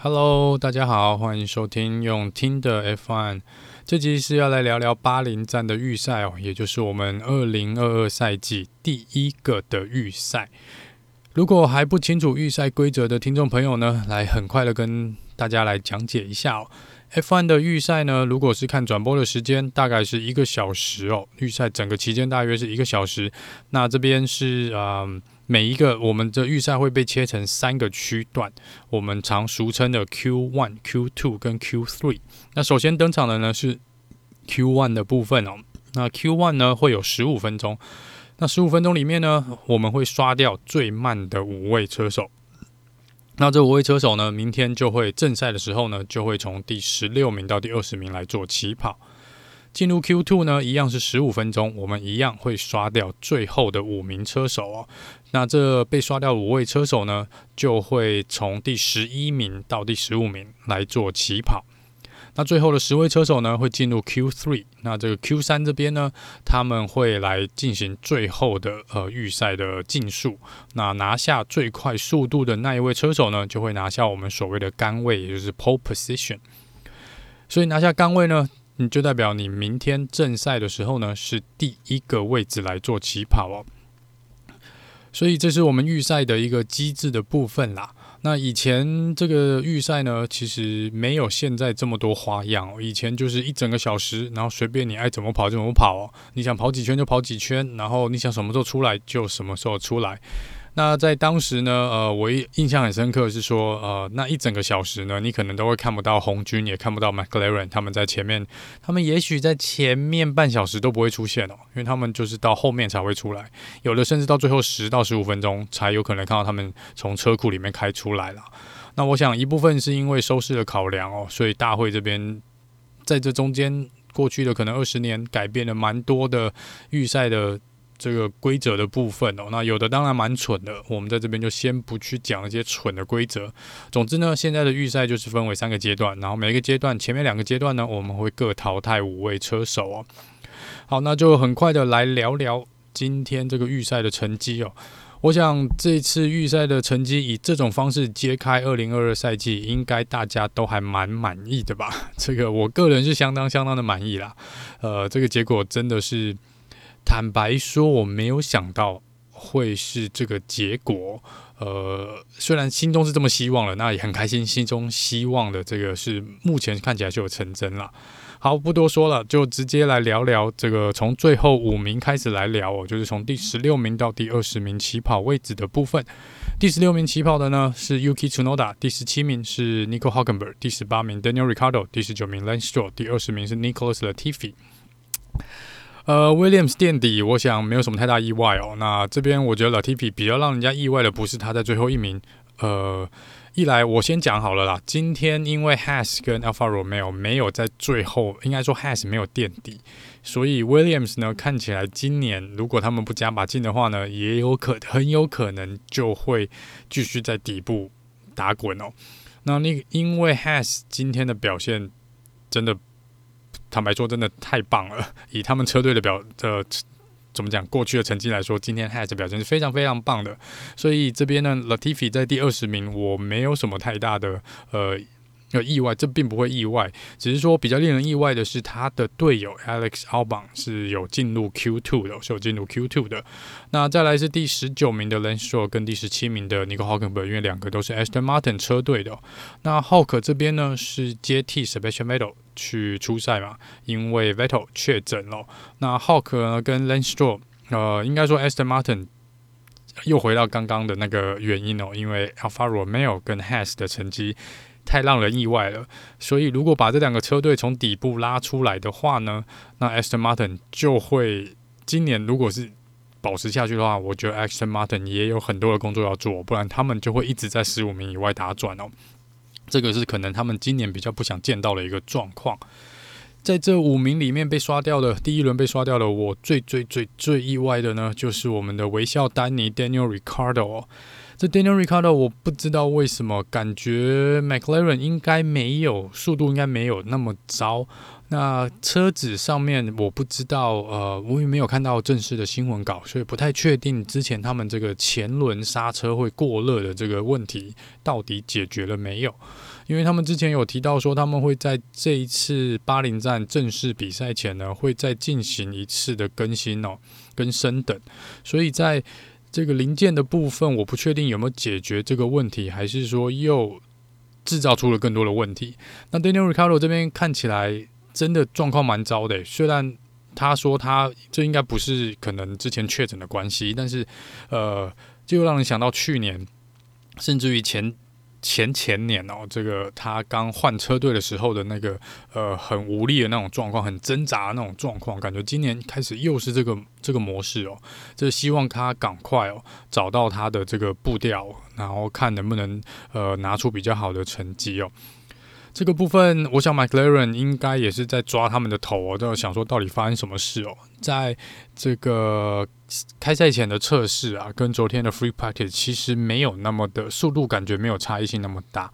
Hello，大家好，欢迎收听用听的 F1。这集是要来聊聊巴林站的预赛哦，也就是我们二零二二赛季第一个的预赛。如果还不清楚预赛规则的听众朋友呢，来很快的跟大家来讲解一下哦。F1 的预赛呢，如果是看转播的时间，大概是一个小时哦。预赛整个期间大约是一个小时。那这边是嗯。每一个我们的预赛会被切成三个区段，我们常俗称的 Q one、Q two 跟 Q three。那首先登场的呢是 Q one 的部分哦。那 Q one 呢会有十五分钟，那十五分钟里面呢，我们会刷掉最慢的五位车手。那这五位车手呢，明天就会正赛的时候呢，就会从第十六名到第二十名来做起跑。进入 Q2 呢，一样是十五分钟，我们一样会刷掉最后的五名车手哦。那这被刷掉五位车手呢，就会从第十一名到第十五名来做起跑。那最后的十位车手呢，会进入 Q3。那这个 Q3 这边呢，他们会来进行最后的呃预赛的竞速。那拿下最快速度的那一位车手呢，就会拿下我们所谓的杆位，也就是 Pole Position。所以拿下杆位呢，你就代表你明天正赛的时候呢，是第一个位置来做起跑哦。所以这是我们预赛的一个机制的部分啦。那以前这个预赛呢，其实没有现在这么多花样。以前就是一整个小时，然后随便你爱怎么跑就怎么跑。你想跑几圈就跑几圈，然后你想什么时候出来就什么时候出来。那在当时呢，呃，我印象很深刻是说，呃，那一整个小时呢，你可能都会看不到红军，也看不到 McLaren 他们在前面，他们也许在前面半小时都不会出现哦，因为他们就是到后面才会出来，有的甚至到最后十到十五分钟才有可能看到他们从车库里面开出来了。那我想一部分是因为收视的考量哦，所以大会这边在这中间过去的可能二十年改变了蛮多的预赛的。这个规则的部分哦，那有的当然蛮蠢的，我们在这边就先不去讲一些蠢的规则。总之呢，现在的预赛就是分为三个阶段，然后每一个阶段前面两个阶段呢，我们会各淘汰五位车手哦。好，那就很快的来聊聊今天这个预赛的成绩哦。我想这次预赛的成绩以这种方式揭开二零二二赛季，应该大家都还蛮满意的吧？这个我个人是相当相当的满意啦。呃，这个结果真的是。坦白说，我没有想到会是这个结果。呃，虽然心中是这么希望了，那也很开心。心中希望的这个是目前看起来就有成真了。好，不多说了，就直接来聊聊这个从最后五名开始来聊哦，就是从第十六名到第二十名起跑位置的部分。第十六名起跑的呢是 Yuki Tsunoda，第十七名是 Nico Hulkenberg，第十八名 Daniel Ricciardo，第十九名 Lance Stroll，第二十名是 Nicholas Latifi。呃，Williams 垫底，我想没有什么太大意外哦。那这边我觉得 Latifi 比较让人家意外的不是他在最后一名。呃，一来我先讲好了啦，今天因为 Has 跟 Alfa Romeo 没有在最后，应该说 Has 没有垫底，所以 Williams 呢看起来今年如果他们不加把劲的话呢，也有可很有可能就会继续在底部打滚哦。那那因为 Has 今天的表现真的。坦白说，真的太棒了。以他们车队的表的怎么讲过去的成绩来说，今天 Haas 表现是非常非常棒的。所以这边呢，Latifi 在第二十名，我没有什么太大的呃。有意外，这并不会意外，只是说比较令人意外的是，他的队友 Alex Albon 是有进入 Q2 的，是有进入 Q2 的。那再来是第十九名的 Lance Stroll 跟第十七名的 Nico Hulkenberg，因为两个都是 Aston Martin 车队的。那 Hulk 这边呢是接替 Sebastian Vettel 去出赛嘛，因为 Vettel 确诊了。那 Hulk 呢跟 Lance Stroll，呃，应该说 Aston Martin 又回到刚刚的那个原因哦，因为 Alfa Romeo 跟 Has 的成绩。太让人意外了，所以如果把这两个车队从底部拉出来的话呢，那 Aston Martin 就会今年如果是保持下去的话，我觉得 Aston Martin 也有很多的工作要做，不然他们就会一直在十五名以外打转哦。这个是可能他们今年比较不想见到的一个状况。在这五名里面被刷掉的第一轮被刷掉的，我最最最最意外的呢，就是我们的微笑丹尼 Daniel Ricardo。这 Daniel Ricardo，我不知道为什么感觉 McLaren 应该没有速度，应该没有那么糟。那车子上面我不知道，呃，我也没有看到正式的新闻稿，所以不太确定之前他们这个前轮刹车会过热的这个问题到底解决了没有？因为他们之前有提到说他们会在这一次巴林站正式比赛前呢，会再进行一次的更新哦，跟升等，所以在这个零件的部分，我不确定有没有解决这个问题，还是说又制造出了更多的问题。那 Daniel Ricardo 这边看起来。真的状况蛮糟的，虽然他说他这应该不是可能之前确诊的关系，但是呃，就让人想到去年，甚至于前前前年哦，这个他刚换车队的时候的那个呃很无力的那种状况，很挣扎的那种状况，感觉今年开始又是这个这个模式哦，就希望他赶快哦找到他的这个步调，然后看能不能呃拿出比较好的成绩哦。这个部分，我想 McLaren 应该也是在抓他们的头哦，都想说到底发生什么事哦。在这个开赛前的测试啊，跟昨天的 Free Practice 其实没有那么的速度，感觉没有差异性那么大。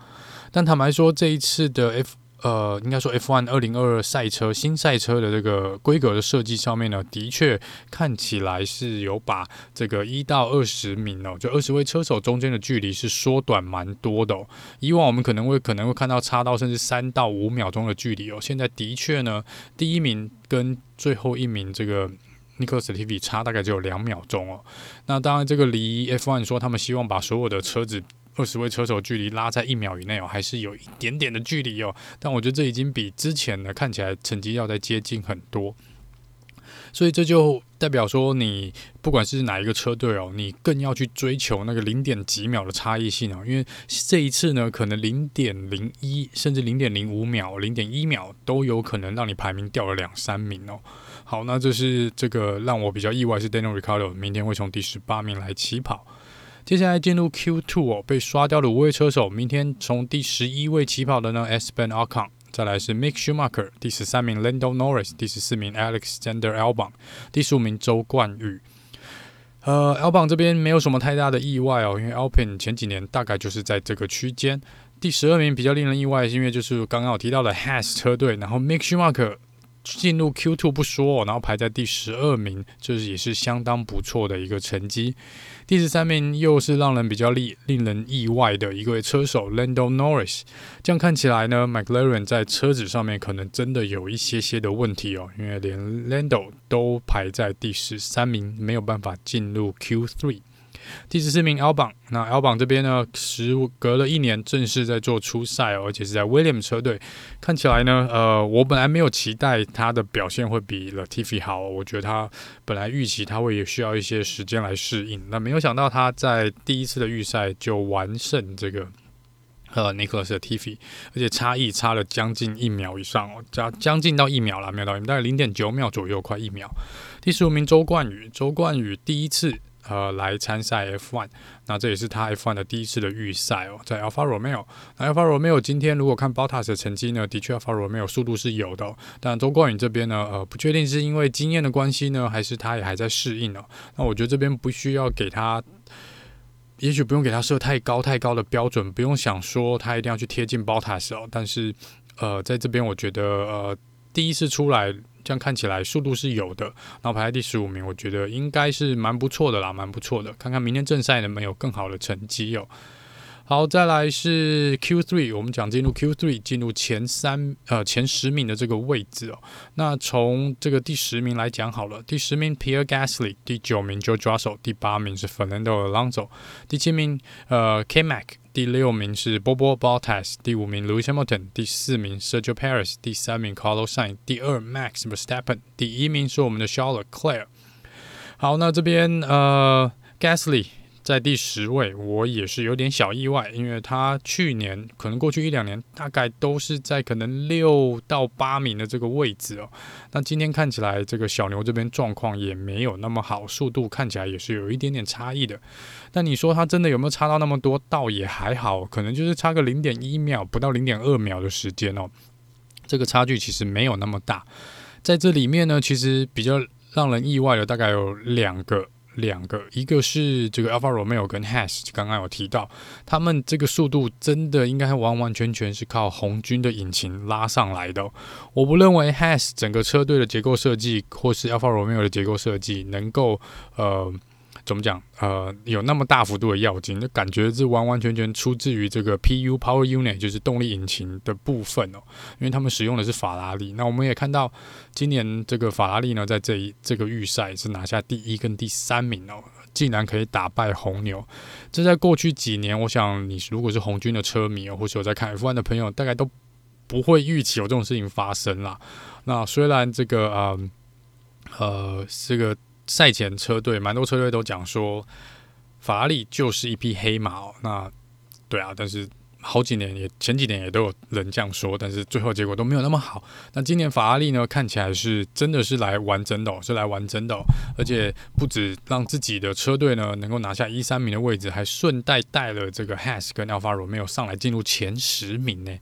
但坦白说，这一次的 F 呃，应该说 F1 二零二二赛车新赛车的这个规格的设计上面呢，的确看起来是有把这个一到二十名哦，就二十位车手中间的距离是缩短蛮多的。以往我们可能会可能会看到差到甚至三到五秒钟的距离哦，现在的确呢，第一名跟最后一名这个 Nico Sotiri 差大概只有两秒钟哦。那当然，这个离 F1 说他们希望把所有的车子。二十位车手距离拉在一秒以内哦，还是有一点点的距离哦。但我觉得这已经比之前呢看起来成绩要再接近很多，所以这就代表说，你不管是哪一个车队哦，你更要去追求那个零点几秒的差异性哦，因为这一次呢，可能零点零一甚至零点零五秒、零点一秒都有可能让你排名掉了两三名哦。好，那这是这个让我比较意外是 Daniel Ricardo 明天会从第十八名来起跑。接下来进入 Q2 哦，被刷掉的五位车手，明天从第十一位起跑的呢，Esteban Ocon，再来是 Mick Schumacher，第十三名 Lando Norris，第十四名 Alexander Albon，第十五名周冠宇。呃，Albon 这边没有什么太大的意外哦，因为 Alpin 前几年大概就是在这个区间。第十二名比较令人意外，是因为就是刚刚我提到的 Haas 车队，然后 Mick Schumacher。进入 Q2 不说，然后排在第十二名，这是也是相当不错的一个成绩。第十三名又是让人比较令令人意外的一位车手 Lando Norris。这样看起来呢，McLaren 在车子上面可能真的有一些些的问题哦，因为连 Lando 都排在第十三名，没有办法进入 Q3。第十四名 Albon，那 Albon 这边呢，时隔了一年正式在做初赛哦，而且是在 William 车队。看起来呢，呃，我本来没有期待他的表现会比 Latifi 好，我觉得他本来预期他会也需要一些时间来适应，那没有想到他在第一次的预赛就完胜这个呃 Nicholas Latifi，而且差异差了将近一秒以上哦，将将近到一秒了，没有到一秒，大概零点九秒左右，快一秒。第十五名周冠宇，周冠宇第一次。呃，来参赛 F1，那这也是他 F1 的第一次的预赛哦，在 Alfa Romeo。那 Alfa Romeo 今天如果看 Bottas 的成绩呢，的确 Alfa Romeo 速度是有的，但周冠宇这边呢，呃，不确定是因为经验的关系呢，还是他也还在适应哦。那我觉得这边不需要给他，也许不用给他设太高太高的标准，不用想说他一定要去贴近 Bottas 哦。但是，呃，在这边我觉得，呃，第一次出来。这样看起来速度是有的，然后排在第十五名，我觉得应该是蛮不错的啦，蛮不错的。看看明天正赛能不能有更好的成绩哦。好，再来是 Q3，我们讲进入 Q3，进入前三呃前十名的这个位置哦。那从这个第十名来讲好了，第十名 Pierre Gasly，第九名 George Russell，第八名是 Fernando Alonso，第七名呃 K-Mac，第六名是 Bobo Bottas，第五名 Lewis Hamilton，第四名 Sergio p a r i s 第三名 Carlos Sainz，第二 Max Verstappen，第一名是我们的 Charles Leclerc。好，那这边呃 Gasly。在第十位，我也是有点小意外，因为他去年可能过去一两年大概都是在可能六到八名的这个位置哦。那今天看起来这个小牛这边状况也没有那么好，速度看起来也是有一点点差异的。但你说他真的有没有差到那么多？倒也还好，可能就是差个零点一秒，不到零点二秒的时间哦。这个差距其实没有那么大。在这里面呢，其实比较让人意外的大概有两个。两个，一个是这个 Alpha Romeo 跟 Haas，刚刚有提到，他们这个速度真的应该完完全全是靠红军的引擎拉上来的。我不认为 Hass 整个车队的结构设计，或是 Alpha Romeo 的结构设计能够呃。怎么讲？呃，有那么大幅度的跃进，就感觉是完完全全出自于这个 PU Power Unit，就是动力引擎的部分哦。因为他们使用的是法拉利。那我们也看到，今年这个法拉利呢，在这一这个预赛是拿下第一跟第三名哦，竟然可以打败红牛。这在过去几年，我想你如果是红军的车迷哦，或是有在看 F1 的朋友，大概都不会预期有这种事情发生啦。那虽然这个呃呃这个。赛前车队蛮多车队都讲说，法拉利就是一匹黑马哦。那对啊，但是好几年也前几年也都有人这样说，但是最后结果都没有那么好。那今年法拉利呢，看起来是真的是来玩真的哦，是来玩真的哦，而且不止让自己的车队呢能够拿下一三名的位置，还顺带带了这个 Has 跟 Alfa Romeo 上来进入前十名呢。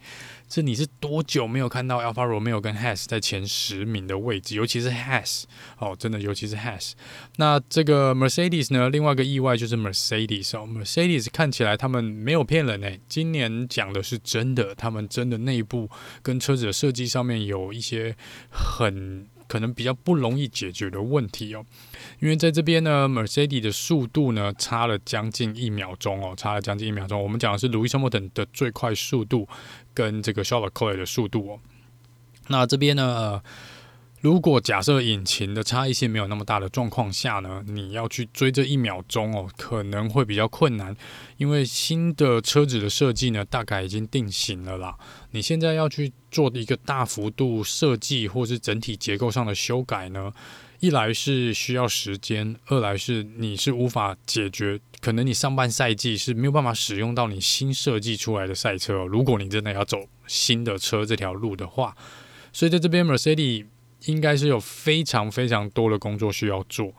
是你是多久没有看到 Alpha Romeo 跟 Has 在前十名的位置？尤其是 Has 哦，真的，尤其是 Has。那这个 Mercedes 呢？另外一个意外就是 Mercedes 哦，Mercedes 看起来他们没有骗人呢。今年讲的是真的，他们真的内部跟车子的设计上面有一些很。可能比较不容易解决的问题哦，因为在这边呢，Mercedes 的速度呢差了将近一秒钟哦，差了将近一秒钟。我们讲的是 Lewis Hamilton 的最快速度跟这个 Charles Leclerc 的速度哦。那这边呢，呃，如果假设引擎的差异性没有那么大的状况下呢，你要去追这一秒钟哦，可能会比较困难，因为新的车子的设计呢，大概已经定型了啦。你现在要去做一个大幅度设计或是整体结构上的修改呢，一来是需要时间，二来是你是无法解决，可能你上半赛季是没有办法使用到你新设计出来的赛车。如果你真的要走新的车这条路的话，所以在这边 Mercedes 应该是有非常非常多的工作需要做。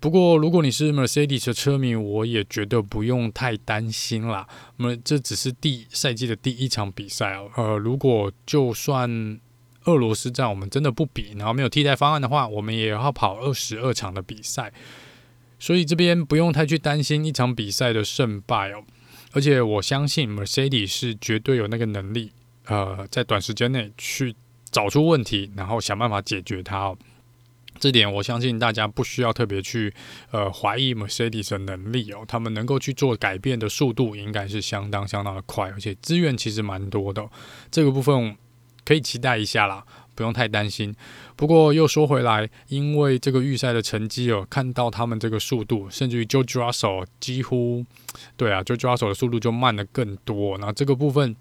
不过，如果你是 Mercedes 的车迷，我也觉得不用太担心啦。那么，这只是第赛季的第一场比赛哦。呃，如果就算俄罗斯站我们真的不比，然后没有替代方案的话，我们也要跑二十二场的比赛。所以这边不用太去担心一场比赛的胜败哦。而且我相信 Mercedes 是绝对有那个能力，呃，在短时间内去找出问题，然后想办法解决它哦。这点我相信大家不需要特别去呃怀疑 Mercedes 的能力哦，他们能够去做改变的速度应该是相当相当的快，而且资源其实蛮多的，这个部分可以期待一下啦，不用太担心。不过又说回来，因为这个预赛的成绩哦，看到他们这个速度，甚至于 George Russell 几乎对啊，George Russell 的速度就慢了更多，那这个部分。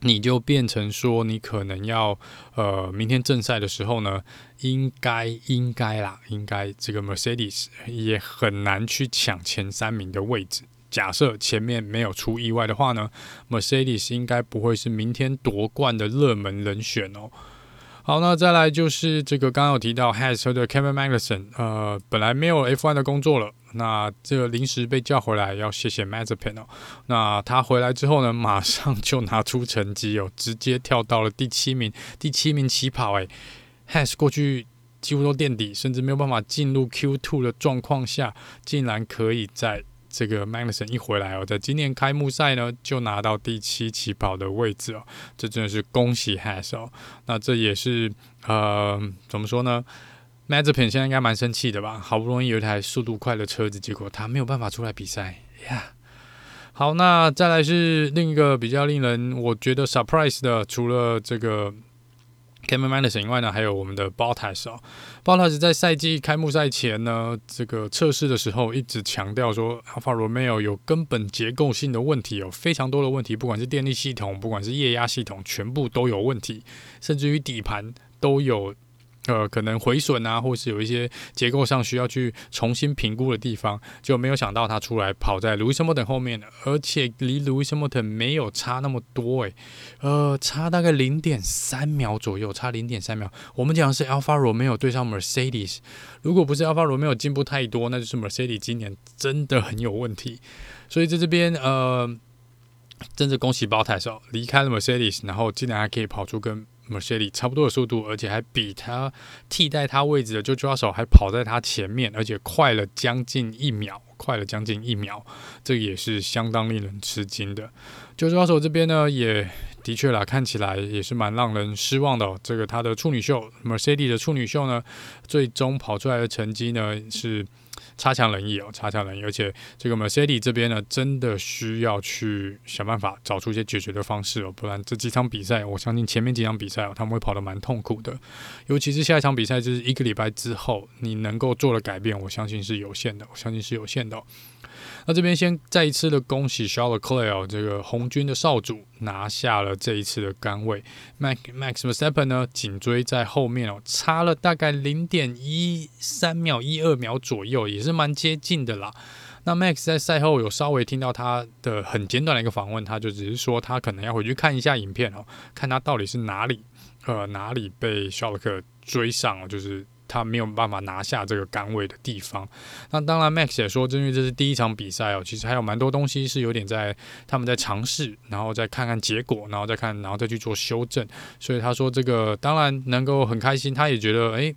你就变成说，你可能要，呃，明天正赛的时候呢，应该应该啦，应该这个 Mercedes 也很难去抢前三名的位置。假设前面没有出意外的话呢，Mercedes 应该不会是明天夺冠的热门人选哦。好，那再来就是这个刚刚有提到 Haas 车的 Kevin Magnussen，呃，本来没有 F1 的工作了，那这个临时被叫回来，要谢谢 Mazepin 哦。那他回来之后呢，马上就拿出成绩哦，直接跳到了第七名，第七名起跑诶。，Has 过去几乎都垫底，甚至没有办法进入 Q2 的状况下，竟然可以在。这个 Magnussen 一回来哦，在今年开幕赛呢就拿到第七起跑的位置哦，这真的是恭喜 Has 哦。那这也是呃怎么说呢？Mazepin 现在应该蛮生气的吧？好不容易有一台速度快的车子，结果他没有办法出来比赛呀。好，那再来是另一个比较令人我觉得 surprise 的，除了这个。Kevin Magnussen 以外呢，还有我们的 Bottas 哦。Bottas 在赛季开幕赛前呢，这个测试的时候一直强调说，Alfa Romeo 有根本结构性的问题，有非常多的问题，不管是电力系统，不管是液压系统，全部都有问题，甚至于底盘都有。呃，可能毁损啊，或是有一些结构上需要去重新评估的地方，就没有想到他出来跑在 Louis Hamilton 后面，而且离 Louis Hamilton 没有差那么多诶，呃，差大概零点三秒左右，差零点三秒。我们讲的是 Alpha Romeo 对上 Mercedes，如果不是 Alpha Romeo 进步太多，那就是 Mercedes 今年真的很有问题。所以在这边，呃，真的恭喜 Bottas 离开了 Mercedes，然后竟然还可以跑出跟 Mercedes 差不多的速度，而且还比他替代他位置的 George Russell 还跑在他前面，而且快了将近一秒，快了将近一秒，这也是相当令人吃惊的。George Russell 这边呢，也的确啦，看起来也是蛮让人失望的。这个他的处女秀 Mercedes 的处女秀呢，最终跑出来的成绩呢是。差强人意哦，差强人意，而且这个 Mercedes 这边呢，真的需要去想办法找出一些解决的方式哦，不然这几场比赛，我相信前面几场比赛哦，他们会跑得蛮痛苦的，尤其是下一场比赛，就是一个礼拜之后，你能够做的改变，我相信是有限的，我相信是有限的。那这边先再一次的恭喜 Charles Leclerc 这个红军的少主拿下了这一次的杆位，Max Max Verstappen 呢紧追在后面哦，差了大概零点一三秒、一二秒左右，也是蛮接近的啦。那 Max 在赛后有稍微听到他的很简短的一个访问，他就只是说他可能要回去看一下影片哦，看他到底是哪里呃哪里被 Charles Leclerc 追上了，就是。他没有办法拿下这个杆位的地方。那当然，Max 也说，因为这是第一场比赛哦，其实还有蛮多东西是有点在他们在尝试，然后再看看结果，然后再看，然后再去做修正。所以他说，这个当然能够很开心，他也觉得，诶，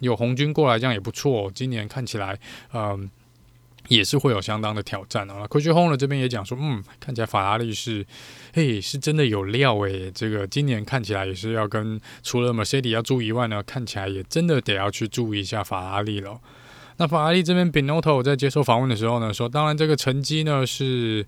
有红军过来这样也不错。今年看起来，嗯。也是会有相当的挑战啊。Christian Horner 这边也讲说，嗯，看起来法拉利是，嘿，是真的有料诶。这个今年看起来也是要跟除了 Mercedes 要注意以外呢，看起来也真的得要去注意一下法拉利了。那法拉利这边 Binotto 在接受访问的时候呢，说，当然这个成绩呢是。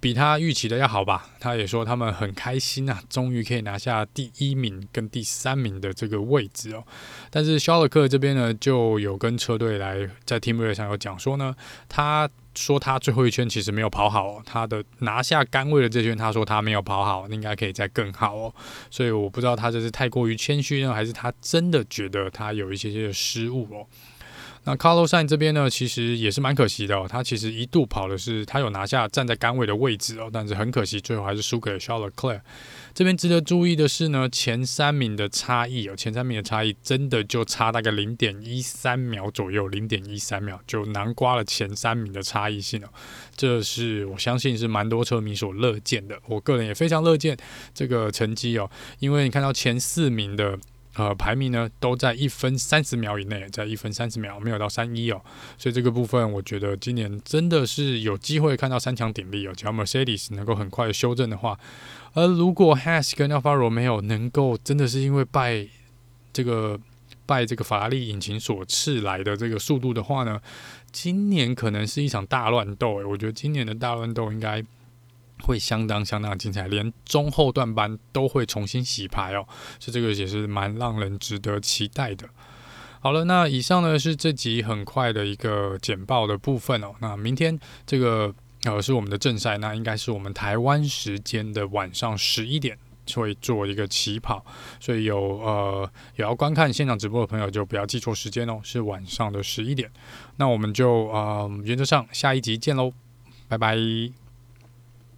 比他预期的要好吧？他也说他们很开心啊，终于可以拿下第一名跟第三名的这个位置哦。但是肖尔克这边呢，就有跟车队来在 Team r a 上有讲说呢，他说他最后一圈其实没有跑好，他的拿下杆位的这圈，他说他没有跑好，应该可以再更好哦。所以我不知道他这是太过于谦虚呢，还是他真的觉得他有一些些的失误哦。那 Carlos Sainz 这边呢，其实也是蛮可惜的哦。他其实一度跑的是，他有拿下站在杆位的位置哦，但是很可惜，最后还是输给了 Charles c l a r。这边值得注意的是呢，前三名的差异哦，前三名的差异真的就差大概零点一三秒左右，零点一三秒就囊括了前三名的差异性哦。这是我相信是蛮多车迷所乐见的，我个人也非常乐见这个成绩哦，因为你看到前四名的。呃，排名呢都在一分三十秒以内，在一分三十秒，没有到三一哦，所以这个部分我觉得今年真的是有机会看到三强鼎立哦。只要 Mercedes 能够很快的修正的话，而如果 Has 跟 Alfa Romeo 能够真的是因为拜这个拜这个法拉利引擎所赐来的这个速度的话呢，今年可能是一场大乱斗诶，我觉得今年的大乱斗应该。会相当相当精彩，连中后段班都会重新洗牌哦，所以这个也是蛮让人值得期待的。好了，那以上呢是这集很快的一个简报的部分哦。那明天这个呃是我们的正赛，那应该是我们台湾时间的晚上十一点会做一个起跑，所以有呃有要观看现场直播的朋友就不要记错时间哦，是晚上的十一点。那我们就呃原则上下一集见喽，拜拜。